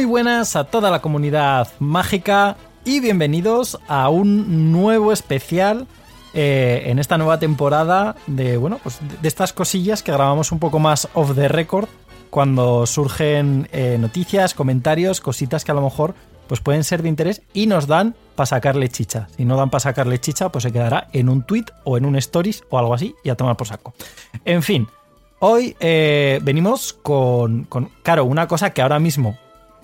Muy buenas a toda la comunidad mágica y bienvenidos a un nuevo especial eh, en esta nueva temporada de, bueno, pues de estas cosillas que grabamos un poco más off the record cuando surgen eh, noticias, comentarios, cositas que a lo mejor pues pueden ser de interés y nos dan para sacarle chicha. Si no dan para sacarle chicha, pues se quedará en un tweet o en un stories o algo así y a tomar por saco. En fin, hoy eh, venimos con, con, claro, una cosa que ahora mismo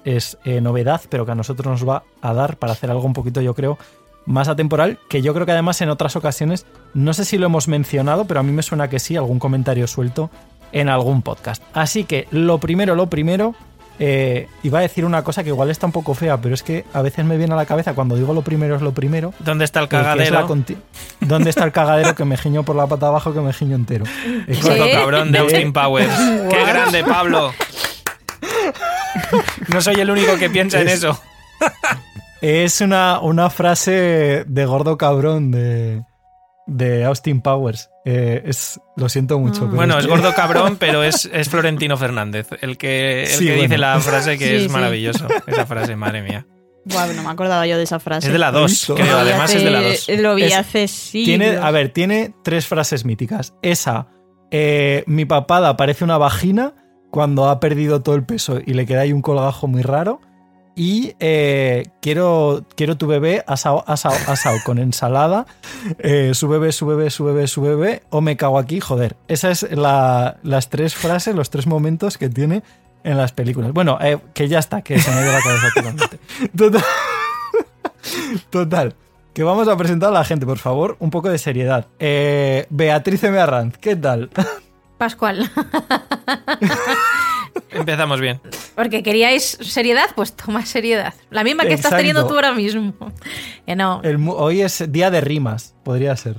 es eh, novedad, pero que a nosotros nos va a dar para hacer algo un poquito, yo creo, más atemporal, que yo creo que además en otras ocasiones, no sé si lo hemos mencionado, pero a mí me suena que sí, algún comentario suelto en algún podcast. Así que lo primero, lo primero, eh, iba a decir una cosa que igual está un poco fea, pero es que a veces me viene a la cabeza cuando digo lo primero es lo primero. ¿Dónde está el cagadero? ¿Dónde está el cagadero que me giño por la pata abajo que me giño entero? Es cabrón de Austin Powers. ¡Qué grande, Pablo! No soy el único que piensa en eso. Es una, una frase de gordo cabrón de, de Austin Powers. Eh, es, lo siento mucho. bueno, es, gordo cabrón, pero es, es, Florentino Fernández, el que, el que dice la frase que es maravilloso. Esa frase, madre mía. Bueno, no me acordaba yo de esa frase. Es de la 2, creo, además es de la 2. Lo vi hace sí. Tiene, a ver, tiene tres frases míticas. Esa, eh, mi papada parece una vagina cuando ha perdido todo el peso y le queda ahí un colgajo muy raro. Y eh, quiero, quiero tu bebé asado, asado, asado con ensalada. Eh, su bebé, su bebé, su bebé, su bebé. O me cago aquí, joder. Esas es la, las tres frases, los tres momentos que tiene en las películas. Bueno, eh, que ya está, que se me dio la cabeza totalmente. Total, total. Que vamos a presentar a la gente, por favor, un poco de seriedad. Beatriz M. Arranz, ¿qué tal? Pascual. Empezamos bien. Porque queríais seriedad, pues toma seriedad. La misma que estás teniendo tú ahora mismo. Que no. hoy es día de rimas, podría ser.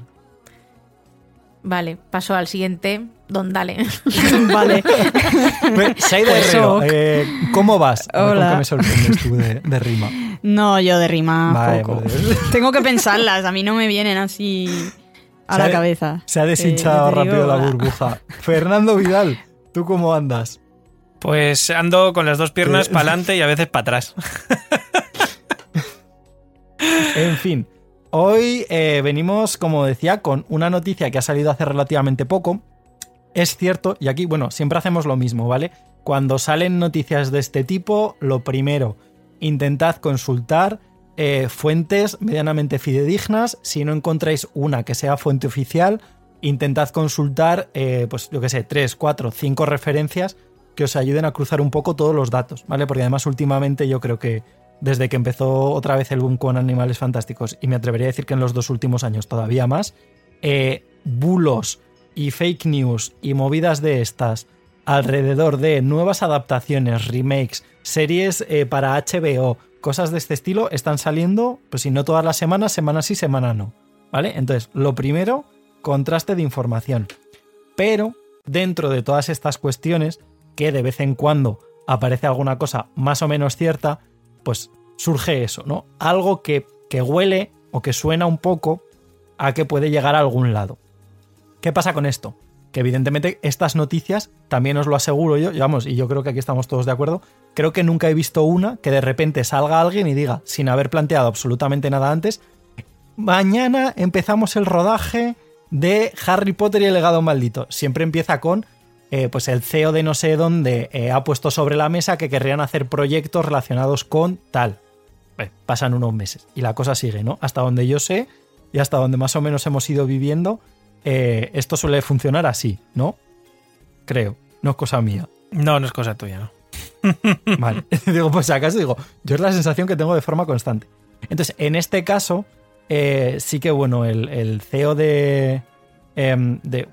Vale, paso al siguiente. Don Dale. vale. Saida pues Herrero, eh, ¿cómo vas? Hola. ¿Con me sorprendes tú de, rima? No, yo de rima poco. Tengo que pensarlas, a mí no me vienen así a la cabeza. Se ha deshinchado rápido la burbuja. Fernando Vidal, ¿tú cómo andas? Pues ando con las dos piernas para adelante y a veces para atrás. en fin, hoy eh, venimos, como decía, con una noticia que ha salido hace relativamente poco. Es cierto, y aquí, bueno, siempre hacemos lo mismo, ¿vale? Cuando salen noticias de este tipo, lo primero, intentad consultar eh, fuentes medianamente fidedignas. Si no encontráis una que sea fuente oficial, intentad consultar, eh, pues yo que sé, tres, cuatro, cinco referencias que os ayuden a cruzar un poco todos los datos, ¿vale? Porque además últimamente yo creo que desde que empezó otra vez el boom con animales fantásticos, y me atrevería a decir que en los dos últimos años todavía más, eh, bulos y fake news y movidas de estas alrededor de nuevas adaptaciones, remakes, series eh, para HBO, cosas de este estilo están saliendo, pues si no todas las semanas, semana sí, semana no. ¿Vale? Entonces, lo primero, contraste de información. Pero, dentro de todas estas cuestiones, que de vez en cuando aparece alguna cosa más o menos cierta, pues surge eso, ¿no? Algo que, que huele o que suena un poco a que puede llegar a algún lado. ¿Qué pasa con esto? Que evidentemente estas noticias, también os lo aseguro yo, vamos, y yo creo que aquí estamos todos de acuerdo, creo que nunca he visto una que de repente salga alguien y diga, sin haber planteado absolutamente nada antes, mañana empezamos el rodaje de Harry Potter y el legado maldito. Siempre empieza con eh, pues el CEO de no sé dónde eh, ha puesto sobre la mesa que querrían hacer proyectos relacionados con tal. pasan unos meses y la cosa sigue, ¿no? Hasta donde yo sé y hasta donde más o menos hemos ido viviendo, eh, esto suele funcionar así, ¿no? Creo, no es cosa mía. No, no es cosa tuya, ¿no? Vale, digo, pues acaso digo, yo es la sensación que tengo de forma constante. Entonces, en este caso, sí que bueno, el, CEO de, em, de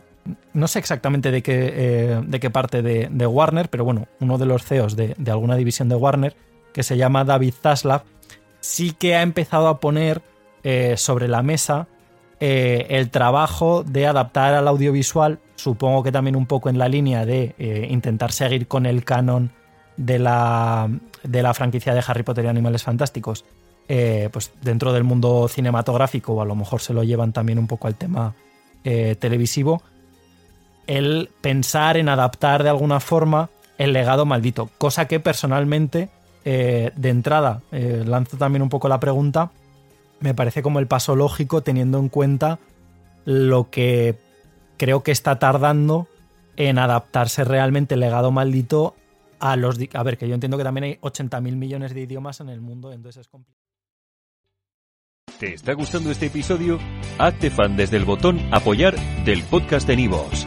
no sé exactamente de qué, eh, de qué parte de, Warner, pero bueno, uno de los CEOs de, alguna división de Warner, que se llama David Zaslav, sí que ha empezado a poner eh, sobre la mesa eh, el trabajo de adaptar al audiovisual, supongo que también un poco en la línea de intentar seguir con el canon de la, de la franquicia de Harry Potter y Animales Fantásticos, pues dentro del mundo cinematográfico, o a lo mejor se lo llevan también un poco al tema televisivo el pensar en adaptar de alguna forma el legado maldito, cosa que personalmente eh, de entrada, eh, lanzo también un poco la pregunta, me parece como el paso lógico teniendo en cuenta lo que creo que está tardando en adaptarse realmente el legado maldito a los... A ver, que yo entiendo que también hay 80.000 millones de idiomas en el mundo, entonces es complicado. ¿Te está gustando este episodio? Hazte fan desde el botón apoyar del podcast de Nivos.